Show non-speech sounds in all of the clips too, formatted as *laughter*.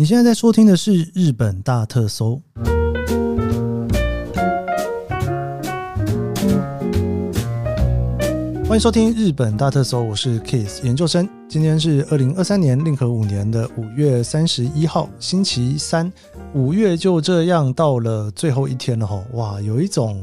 你现在在收听的是日本大特搜，欢迎收听日本大特搜，我是 Kiss 研究生。今天是二零二三年令和五年的五月三十一号，星期三。五月就这样到了最后一天了哈，哇，有一种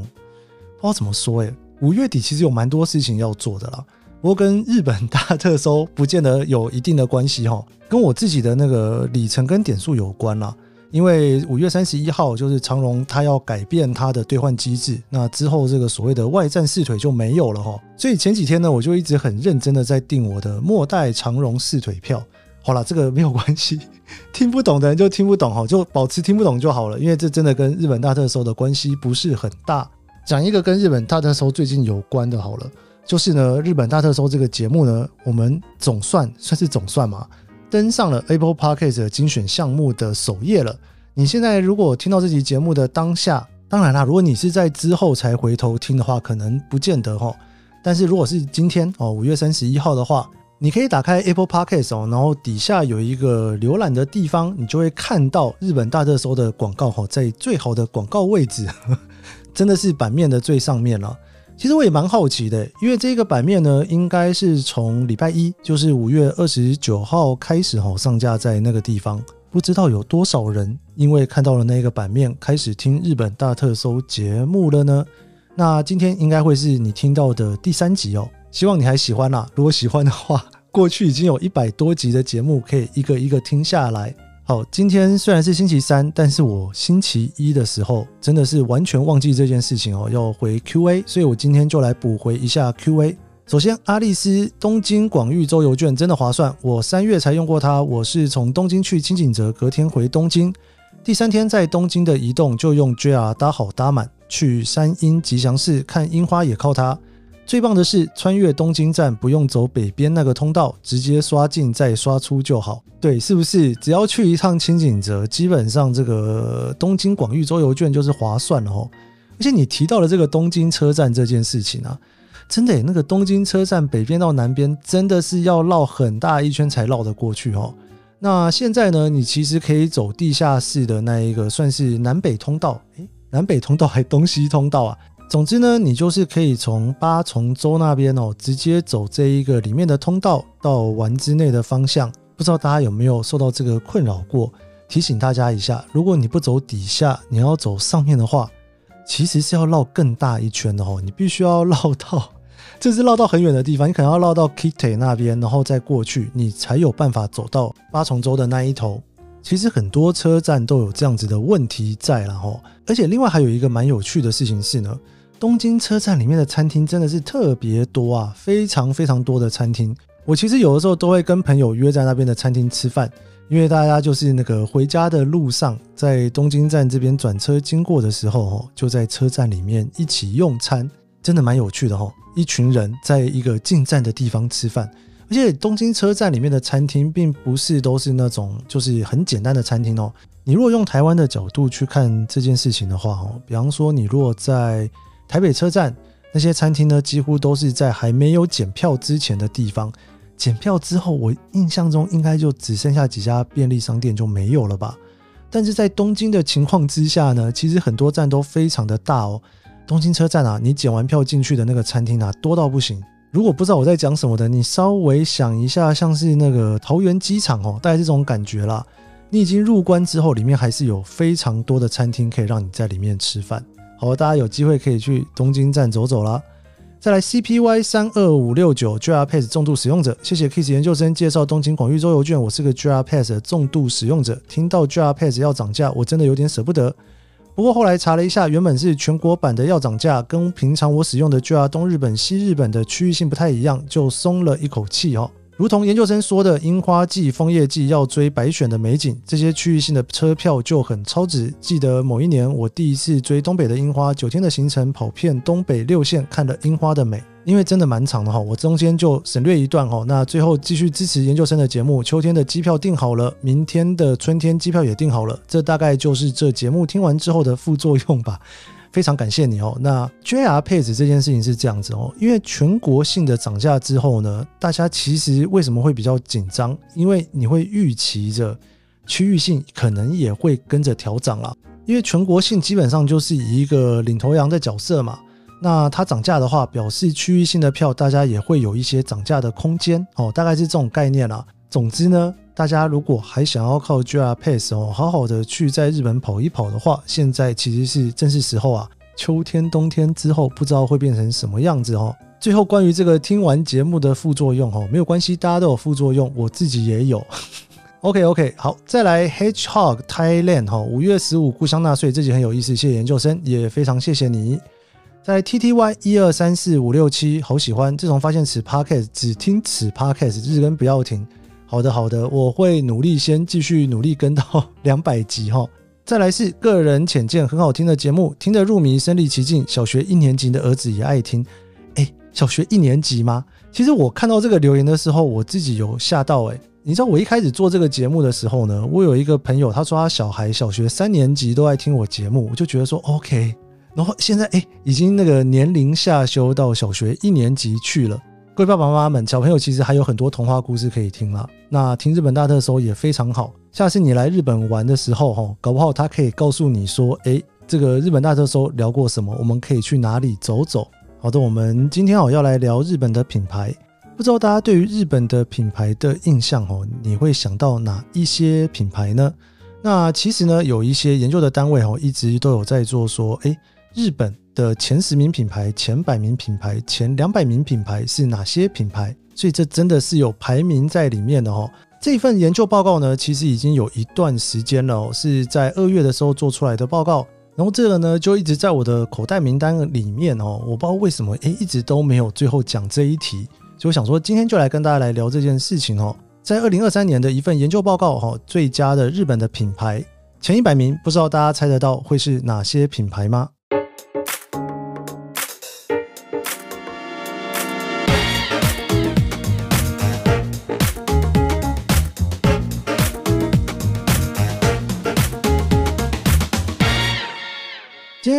不知道怎么说诶，五月底其实有蛮多事情要做的啦。不过跟日本大特搜不见得有一定的关系哈，*laughs* 跟我自己的那个里程跟点数有关啦。因为五月三十一号就是长荣他要改变他的兑换机制，那之后这个所谓的外战四腿就没有了哈。所以前几天呢，我就一直很认真的在订我的末代长荣四腿票。好了，这个没有关系，*laughs* 听不懂的人就听不懂哈，就保持听不懂就好了，因为这真的跟日本大特搜的关系不是很大。讲一个跟日本大特搜最近有关的，好了。就是呢，日本大特搜这个节目呢，我们总算算是总算嘛，登上了 Apple Podcast 的精选项目的首页了。你现在如果听到这期节目的当下，当然啦，如果你是在之后才回头听的话，可能不见得哈。但是如果是今天哦，五月三十一号的话，你可以打开 Apple Podcast 哦，然后底下有一个浏览的地方，你就会看到日本大特搜的广告哈，在最好的广告位置，*laughs* 真的是版面的最上面了。其实我也蛮好奇的，因为这个版面呢，应该是从礼拜一，就是五月二十九号开始哈，上架在那个地方。不知道有多少人因为看到了那个版面，开始听日本大特搜节目了呢？那今天应该会是你听到的第三集哦，希望你还喜欢啦。如果喜欢的话，过去已经有一百多集的节目可以一个一个听下来。好，今天虽然是星期三，但是我星期一的时候真的是完全忘记这件事情哦，要回 Q&A，所以我今天就来补回一下 Q&A。首先，阿丽丝东京广域周游券真的划算，我三月才用过它。我是从东京去轻井泽，隔天回东京，第三天在东京的移动就用 JR 搭好搭满，去山鹰吉祥寺看樱花也靠它。最棒的是，穿越东京站不用走北边那个通道，直接刷进再刷出就好。对，是不是？只要去一趟轻井泽，基本上这个东京广域周游券就是划算了哦。而且你提到了这个东京车站这件事情啊，真的，那个东京车站北边到南边真的是要绕很大一圈才绕得过去哦。那现在呢，你其实可以走地下室的那一个，算是南北通道。诶，南北通道还东西通道啊？总之呢，你就是可以从八重洲那边哦，直接走这一个里面的通道到丸之内的方向。不知道大家有没有受到这个困扰过？提醒大家一下，如果你不走底下，你要走上面的话，其实是要绕更大一圈的哦。你必须要绕到，*laughs* 这是绕到很远的地方，你可能要绕到 Kite 那边，然后再过去，你才有办法走到八重洲的那一头。其实很多车站都有这样子的问题在了哦。而且另外还有一个蛮有趣的事情是呢。东京车站里面的餐厅真的是特别多啊，非常非常多的餐厅。我其实有的时候都会跟朋友约在那边的餐厅吃饭，因为大家就是那个回家的路上，在东京站这边转车经过的时候，就在车站里面一起用餐，真的蛮有趣的哈。一群人在一个进站的地方吃饭，而且东京车站里面的餐厅并不是都是那种就是很简单的餐厅哦。你如果用台湾的角度去看这件事情的话，哦，比方说你如果在台北车站那些餐厅呢，几乎都是在还没有检票之前的地方。检票之后，我印象中应该就只剩下几家便利商店就没有了吧。但是在东京的情况之下呢，其实很多站都非常的大哦。东京车站啊，你检完票进去的那个餐厅啊，多到不行。如果不知道我在讲什么的，你稍微想一下，像是那个桃园机场哦，大概这种感觉啦。你已经入关之后，里面还是有非常多的餐厅可以让你在里面吃饭。好，大家有机会可以去东京站走走啦。再来，CPY 三二五六九 JR Pass 重度使用者，谢谢 Kiss 研究生介绍东京广域周游券。我是个 JR Pass 的重度使用者，听到 JR Pass 要涨价，我真的有点舍不得。不过后来查了一下，原本是全国版的要涨价，跟平常我使用的 JR 东日本、西日本的区域性不太一样，就松了一口气哦。如同研究生说的，樱花季、枫叶季要追白选的美景，这些区域性的车票就很超值。记得某一年我第一次追东北的樱花，九天的行程跑遍东北六县，看了樱花的美。因为真的蛮长的哈，我中间就省略一段哈。那最后继续支持研究生的节目，秋天的机票订好了，明天的春天机票也订好了，这大概就是这节目听完之后的副作用吧。*laughs* 非常感谢你哦。那 JR Pass 这件事情是这样子哦，因为全国性的涨价之后呢，大家其实为什么会比较紧张？因为你会预期着区域性可能也会跟着调涨了，因为全国性基本上就是以一个领头羊的角色嘛。那它涨价的话，表示区域性的票大家也会有一些涨价的空间哦，大概是这种概念啦。总之呢，大家如果还想要靠 JR Pass 哦，好好的去在日本跑一跑的话，现在其实是正是时候啊。秋天、冬天之后，不知道会变成什么样子哦。最后，关于这个听完节目的副作用哦，没有关系，大家都有副作用，我自己也有。*laughs* OK OK，好，再来 Hedgehog Thailand 哈，五月十五故乡纳税，这集很有意思，谢谢研究生，也非常谢谢你。在 TTY 一二三四五六七，好喜欢，自从发现此 Podcast 只听此 Podcast，日更不要停。好的好的，我会努力，先继续努力跟到 *laughs* 两百集哈。再来是个人浅见，很好听的节目，听得入迷，身临其境。小学一年级的儿子也爱听。哎，小学一年级吗？其实我看到这个留言的时候，我自己有吓到。哎，你知道我一开始做这个节目的时候呢，我有一个朋友，他说他小孩小学三年级都爱听我节目，我就觉得说 OK。然后现在哎，已经那个年龄下修到小学一年级去了。各位爸爸妈妈们，小朋友其实还有很多童话故事可以听啦。那听日本大特搜也非常好。下次你来日本玩的时候，哈，搞不好他可以告诉你说，诶，这个日本大特搜聊过什么，我们可以去哪里走走。好的，我们今天哦要来聊日本的品牌。不知道大家对于日本的品牌的印象哦，你会想到哪一些品牌呢？那其实呢，有一些研究的单位哦，一直都有在做说，诶，日本。的前十名品牌、前百名品牌、前两百名品牌是哪些品牌？所以这真的是有排名在里面的哦。这份研究报告呢，其实已经有一段时间了哦，是在二月的时候做出来的报告。然后这个呢，就一直在我的口袋名单里面哦。我不知道为什么，诶，一直都没有最后讲这一题。所以我想说，今天就来跟大家来聊这件事情哦。在二零二三年的一份研究报告哈，最佳的日本的品牌前一百名，不知道大家猜得到会是哪些品牌吗？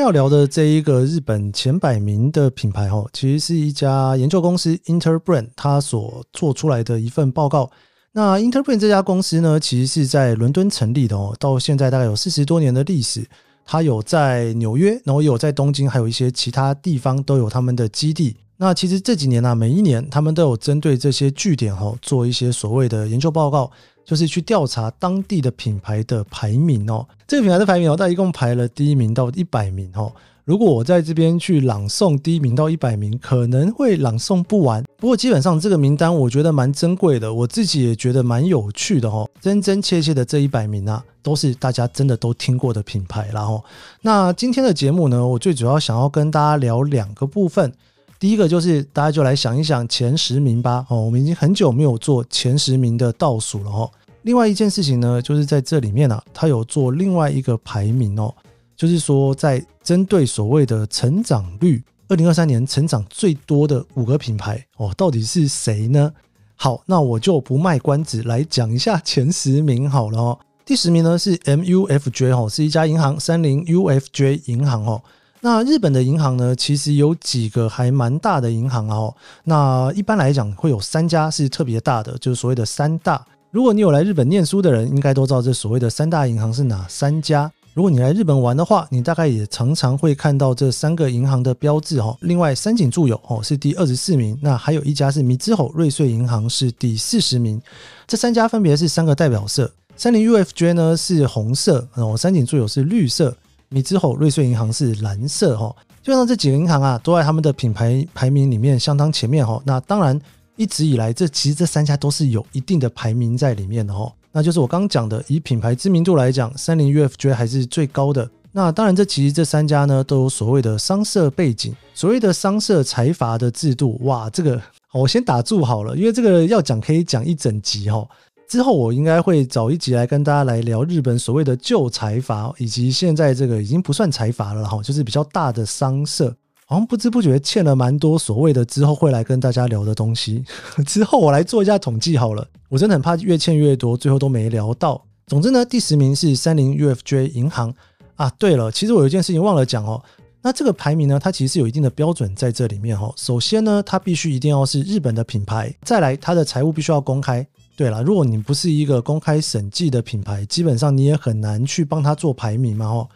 要聊的这一个日本前百名的品牌，哈，其实是一家研究公司 Interbrand 它所做出来的一份报告。那 Interbrand 这家公司呢，其实是在伦敦成立的哦，到现在大概有四十多年的历史。它有在纽约，然后也有在东京，还有一些其他地方都有他们的基地。那其实这几年呢，每一年他们都有针对这些据点哈，做一些所谓的研究报告。就是去调查当地的品牌的排名哦，这个品牌的排名哦，它一共排了第一名到一百名哦。如果我在这边去朗诵第一名到一百名，可能会朗诵不完。不过基本上这个名单我觉得蛮珍贵的，我自己也觉得蛮有趣的哦。真真切切的这一百名啊，都是大家真的都听过的品牌。然后，那今天的节目呢，我最主要想要跟大家聊两个部分。第一个就是大家就来想一想前十名吧。哦，我们已经很久没有做前十名的倒数了哦。另外一件事情呢，就是在这里面啊，它有做另外一个排名哦，就是说在针对所谓的成长率，二零二三年成长最多的五个品牌哦，到底是谁呢？好，那我就不卖关子，来讲一下前十名好了哦。第十名呢是 MUFJ 哦，是一家银行，三菱 UFJ 银行哦。那日本的银行呢，其实有几个还蛮大的银行哦。那一般来讲会有三家是特别大的，就是所谓的三大。如果你有来日本念书的人，应该都知道这所谓的三大银行是哪三家。如果你来日本玩的话，你大概也常常会看到这三个银行的标志哈。另外，三井住友哦是第二十四名，那还有一家是三菱瑞穗银行是第四十名。这三家分别是三个代表色，三菱 UFJ 呢是红色，然后三井住友是绿色，三菱瑞穗银行是蓝色哈。基本上这几个银行啊都在他们的品牌排名里面相当前面哈。那当然。一直以来，这其实这三家都是有一定的排名在里面的哈。那就是我刚刚讲的，以品牌知名度来讲，三菱 UFJ 还是最高的。那当然，这其实这三家呢都有所谓的商社背景，所谓的商社财阀的制度。哇，这个我先打住好了，因为这个要讲可以讲一整集哈。之后我应该会找一集来跟大家来聊日本所谓的旧财阀，以及现在这个已经不算财阀了哈，就是比较大的商社。好像不知不觉欠了蛮多所谓的之后会来跟大家聊的东西。*laughs* 之后我来做一下统计好了，我真的很怕越欠越多，最后都没聊到。总之呢，第十名是三菱 UFJ 银行啊。对了，其实我有一件事情忘了讲哦。那这个排名呢，它其实是有一定的标准在这里面哦。首先呢，它必须一定要是日本的品牌，再来它的财务必须要公开。对了，如果你不是一个公开审计的品牌，基本上你也很难去帮他做排名嘛哦。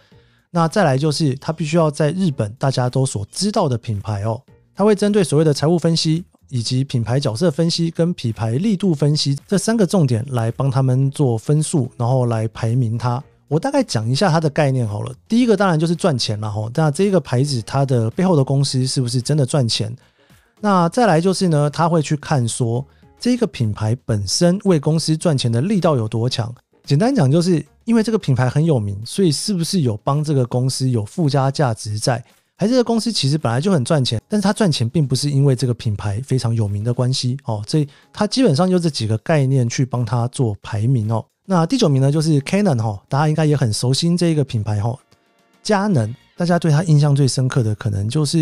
那再来就是，他必须要在日本大家都所知道的品牌哦，他会针对所谓的财务分析，以及品牌角色分析跟品牌力度分析这三个重点来帮他们做分数，然后来排名它。我大概讲一下它的概念好了。第一个当然就是赚钱了哈，那这个牌子它的背后的公司是不是真的赚钱？那再来就是呢，他会去看说这个品牌本身为公司赚钱的力道有多强。简单讲就是。因为这个品牌很有名，所以是不是有帮这个公司有附加价值在？还是这个公司其实本来就很赚钱，但是它赚钱并不是因为这个品牌非常有名的关系哦。所以它基本上就这几个概念去帮它做排名哦。那第九名呢，就是 Canon 哈，大家应该也很熟悉这一个品牌哈。佳能，大家对它印象最深刻的可能就是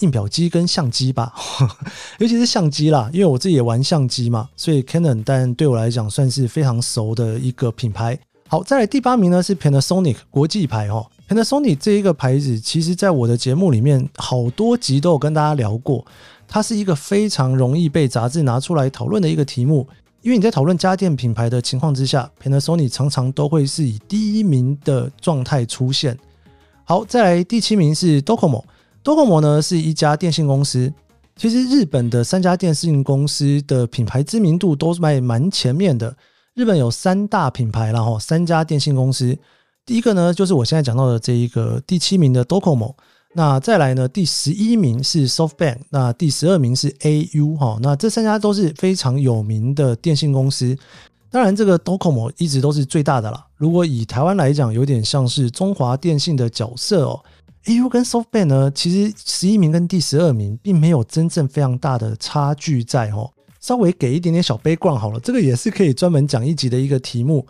印表机跟相机吧，*laughs* 尤其是相机啦，因为我自己也玩相机嘛，所以 Canon 但对我来讲算是非常熟的一个品牌。好，再来第八名呢是 Panasonic 国际牌哦。Panasonic 这一个牌子，其实在我的节目里面好多集都有跟大家聊过。它是一个非常容易被杂志拿出来讨论的一个题目，因为你在讨论家电品牌的情况之下，Panasonic 常常都会是以第一名的状态出现。好，再来第七名是 Docomo。Docomo 呢是一家电信公司。其实日本的三家电信公司的品牌知名度都是卖蛮前面的。日本有三大品牌，然后三家电信公司。第一个呢，就是我现在讲到的这一个第七名的 Docomo。那再来呢，第十一名是 SoftBank，那第十二名是 AU 哈。那这三家都是非常有名的电信公司。当然，这个 Docomo 一直都是最大的啦。如果以台湾来讲，有点像是中华电信的角色哦。AU 跟 SoftBank 呢，其实十一名跟第十二名并没有真正非常大的差距在哦。稍微给一点点小杯逛好了，这个也是可以专门讲一集的一个题目。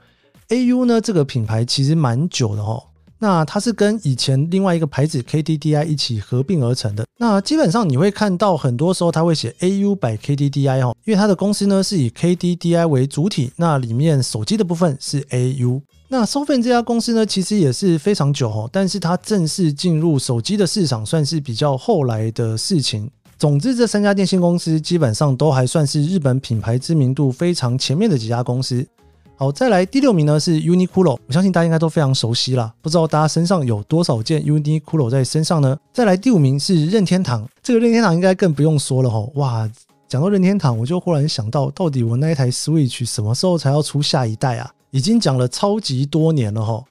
AU 呢，这个品牌其实蛮久的哈，那它是跟以前另外一个牌子 KDDI 一起合并而成的。那基本上你会看到很多时候它会写 AU by KDDI 哈，因为它的公司呢是以 KDDI 为主体，那里面手机的部分是 AU。那 soften 这家公司呢，其实也是非常久哈，但是它正式进入手机的市场算是比较后来的事情。总之，这三家电信公司基本上都还算是日本品牌知名度非常前面的几家公司。好，再来第六名呢是 Uniqlo，我相信大家应该都非常熟悉啦。不知道大家身上有多少件 Uniqlo 在身上呢？再来第五名是任天堂，这个任天堂应该更不用说了吼。哇，讲到任天堂，我就忽然想到，到底我那一台 Switch 什么时候才要出下一代啊？已经讲了超级多年了吼。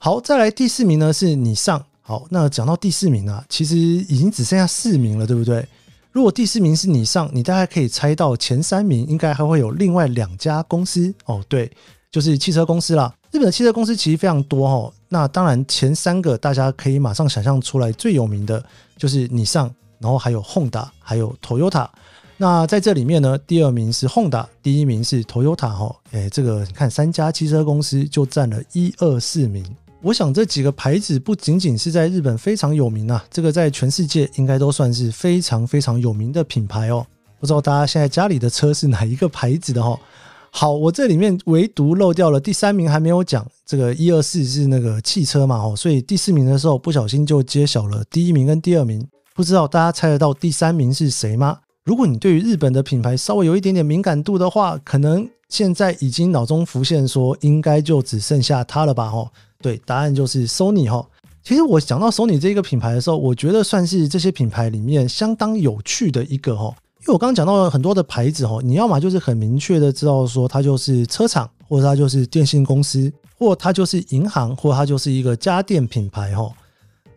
好，再来第四名呢是你上。好，那讲到第四名啊，其实已经只剩下四名了，对不对？如果第四名是你上，你大概可以猜到前三名应该还会有另外两家公司哦，对，就是汽车公司啦。日本的汽车公司其实非常多哦。那当然前三个大家可以马上想象出来，最有名的就是你上，然后还有 Honda，还有 Toyota。那在这里面呢，第二名是 Honda，第一名是 Toyota 哈。诶，这个你看三家汽车公司就占了一二四名。我想这几个牌子不仅仅是在日本非常有名啊，这个在全世界应该都算是非常非常有名的品牌哦。不知道大家现在家里的车是哪一个牌子的哦？好，我这里面唯独漏掉了第三名还没有讲，这个一二四是那个汽车嘛哦，所以第四名的时候不小心就揭晓了第一名跟第二名。不知道大家猜得到第三名是谁吗？如果你对于日本的品牌稍微有一点点敏感度的话，可能现在已经脑中浮现说应该就只剩下它了吧哦。对，答案就是 Sony 哈。其实我讲到 Sony 这个品牌的时候，我觉得算是这些品牌里面相当有趣的一个哈。因为我刚刚讲到了很多的牌子哈，你要么就是很明确的知道说它就是车厂，或者它就是电信公司，或它就是银行，或它就是一个家电品牌哈。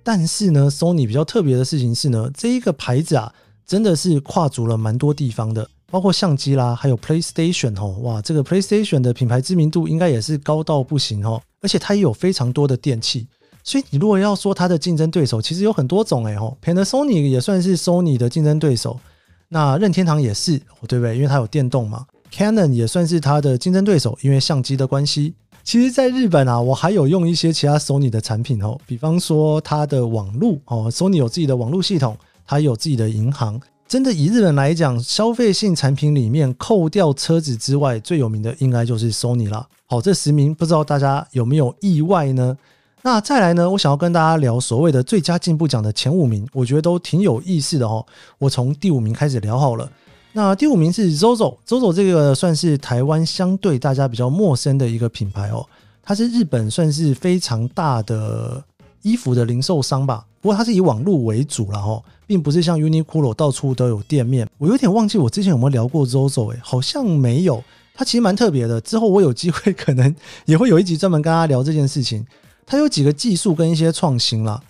但是呢，Sony 比较特别的事情是呢，这一个牌子啊，真的是跨足了蛮多地方的。包括相机啦，还有 PlayStation 哦，哇，这个 PlayStation 的品牌知名度应该也是高到不行哦，而且它也有非常多的电器，所以你如果要说它的竞争对手，其实有很多种哎吼，Panasonic 也算是 Sony 的竞争对手，那任天堂也是，对不对？因为它有电动嘛，Canon 也算是它的竞争对手，因为相机的关系。其实，在日本啊，我还有用一些其他 Sony 的产品哦，比方说它的网络哦，Sony 有自己的网络系统，它有自己的银行。真的以日本来讲，消费性产品里面扣掉车子之外，最有名的应该就是 Sony 了。好，这十名不知道大家有没有意外呢？那再来呢，我想要跟大家聊所谓的最佳进步奖的前五名，我觉得都挺有意思的哦。我从第五名开始聊好了。那第五名是 ZOZO，ZOZO 这个算是台湾相对大家比较陌生的一个品牌哦，它是日本算是非常大的衣服的零售商吧，不过它是以网络为主了哈，并不是像 Uniqlo 到处都有店面。我有点忘记我之前有没有聊过 ZOZO 哎，好像没有。它其实蛮特别的，之后我有机会可能 *laughs* 也会有一集专门跟大家聊这件事情。它有几个技术跟一些创新啦。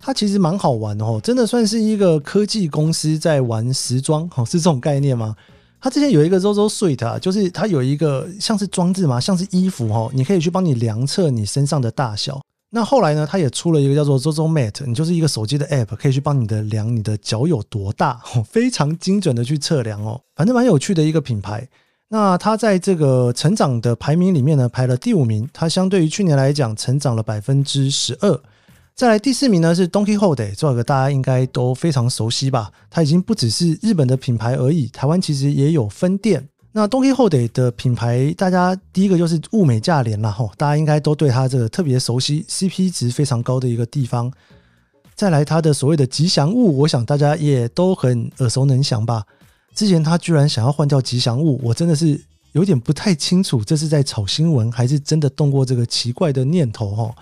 它其实蛮好玩的哦，真的算是一个科技公司在玩时装哦，是这种概念吗？它之前有一个 ZOZO Suite 啊，就是它有一个像是装置嘛，像是衣服哦，你可以去帮你量测你身上的大小。那后来呢，它也出了一个叫做 ZOZO Mat，你就是一个手机的 App，可以去帮你的量你的脚有多大，*laughs* 非常精准的去测量哦，反正蛮有趣的一个品牌。那它在这个成长的排名里面呢，排了第五名，它相对于去年来讲，成长了百分之十二。再来第四名呢是 Donkey Hote，这个大家应该都非常熟悉吧？它已经不只是日本的品牌而已，台湾其实也有分店。那 Donkey Hote 的品牌，大家第一个就是物美价廉啦，吼，大家应该都对它这个特别熟悉，CP 值非常高的一个地方。再来它的所谓的吉祥物，我想大家也都很耳熟能详吧？之前他居然想要换掉吉祥物，我真的是有点不太清楚，这是在炒新闻还是真的动过这个奇怪的念头，吼。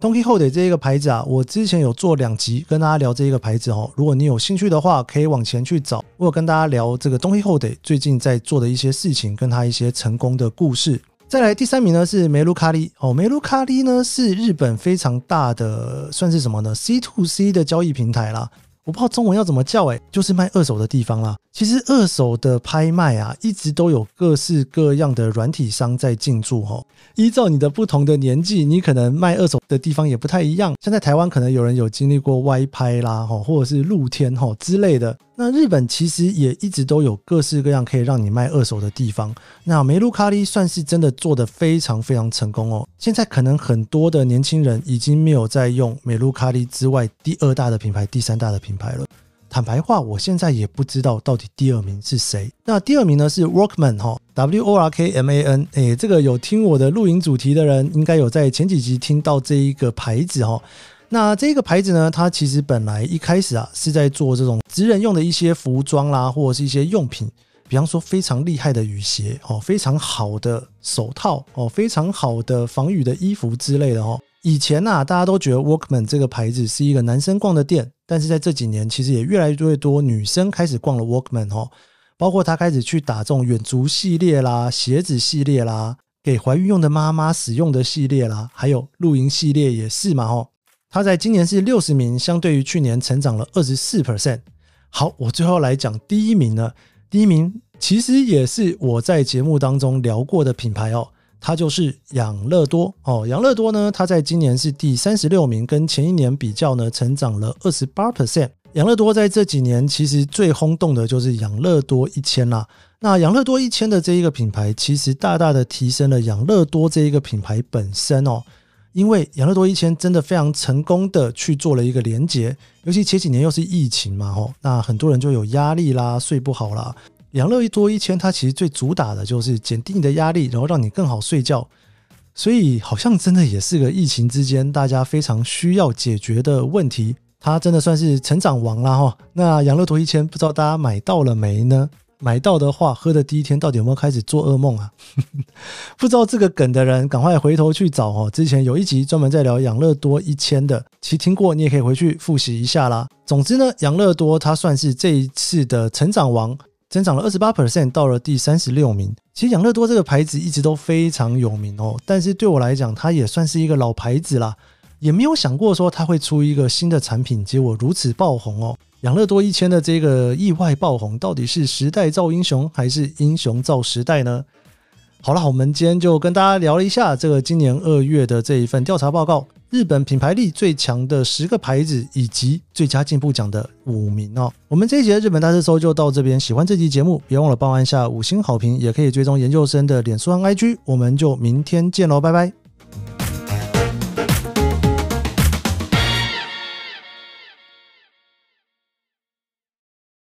Donkey Hote 这一个牌子啊，我之前有做两集跟大家聊这一个牌子哦。如果你有兴趣的话，可以往前去找。我有跟大家聊这个 Donkey Hote 最近在做的一些事情，跟他一些成功的故事。再来第三名呢是梅鲁卡利哦，梅鲁卡利呢是日本非常大的，算是什么呢？C to C 的交易平台啦。我不知道中文要怎么叫诶，就是卖二手的地方啦。其实二手的拍卖啊，一直都有各式各样的软体商在进驻哈。依照你的不同的年纪，你可能卖二手的地方也不太一样。像在台湾，可能有人有经历过歪拍啦，哈，或者是露天哈之类的。那日本其实也一直都有各式各样可以让你卖二手的地方。那梅露卡利算是真的做得非常非常成功哦。现在可能很多的年轻人已经没有在用梅露卡利之外第二大的品牌、第三大的品牌了。坦白话，我现在也不知道到底第二名是谁。那第二名呢是 Workman 哈，W O R K M A N。哎，这个有听我的录影主题的人，应该有在前几集听到这一个牌子哈。那这个牌子呢，它其实本来一开始啊是在做这种职人用的一些服装啦，或者是一些用品，比方说非常厉害的雨鞋哦，非常好的手套哦，非常好的防雨的衣服之类的哦。以前呐，大家都觉得 Workman 这个牌子是一个男生逛的店。但是在这几年，其实也越来越多越多女生开始逛了 Workman 哦，包括她开始去打这种远足系列啦、鞋子系列啦、给怀孕用的妈妈使用的系列啦，还有露营系列也是嘛哦。她在今年是六十名，相对于去年成长了二十四 percent。好，我最后来讲第一名呢，第一名其实也是我在节目当中聊过的品牌哦。它就是养乐多哦，养乐多呢，它在今年是第三十六名，跟前一年比较呢，成长了二十八 percent。养乐多在这几年其实最轰动的就是养乐多一千啦。那养乐多一千的这一个品牌，其实大大的提升了养乐多这一个品牌本身哦，因为养乐多一千真的非常成功的去做了一个连接，尤其前几年又是疫情嘛吼，那很多人就有压力啦，睡不好啦。养乐多一千，它其实最主打的就是减低你的压力，然后让你更好睡觉。所以好像真的也是个疫情之间大家非常需要解决的问题。它真的算是成长王啦哈。那养乐多一千，不知道大家买到了没呢？*laughs* 买到的话，喝的第一天到底有没有开始做噩梦啊？不知道这个梗的人，赶快回头去找哦。之前有一集专门在聊养乐多一千的，其实听过你也可以回去复习一下啦。总之呢，养乐多它算是这一次的成长王。增长了二十八 percent，到了第三十六名。其实养乐多这个牌子一直都非常有名哦，但是对我来讲，它也算是一个老牌子啦，也没有想过说它会出一个新的产品，结果如此爆红哦。养乐多一千的这个意外爆红，到底是时代造英雄，还是英雄造时代呢？好了，我们今天就跟大家聊了一下这个今年二月的这一份调查报告。日本品牌力最强的十个牌子，以及最佳进步奖的五名哦。我们这一节日本大热搜就到这边。喜欢这期节目，别忘了帮按下五星好评，也可以追踪研究生的脸书和 IG。我们就明天见喽，拜拜。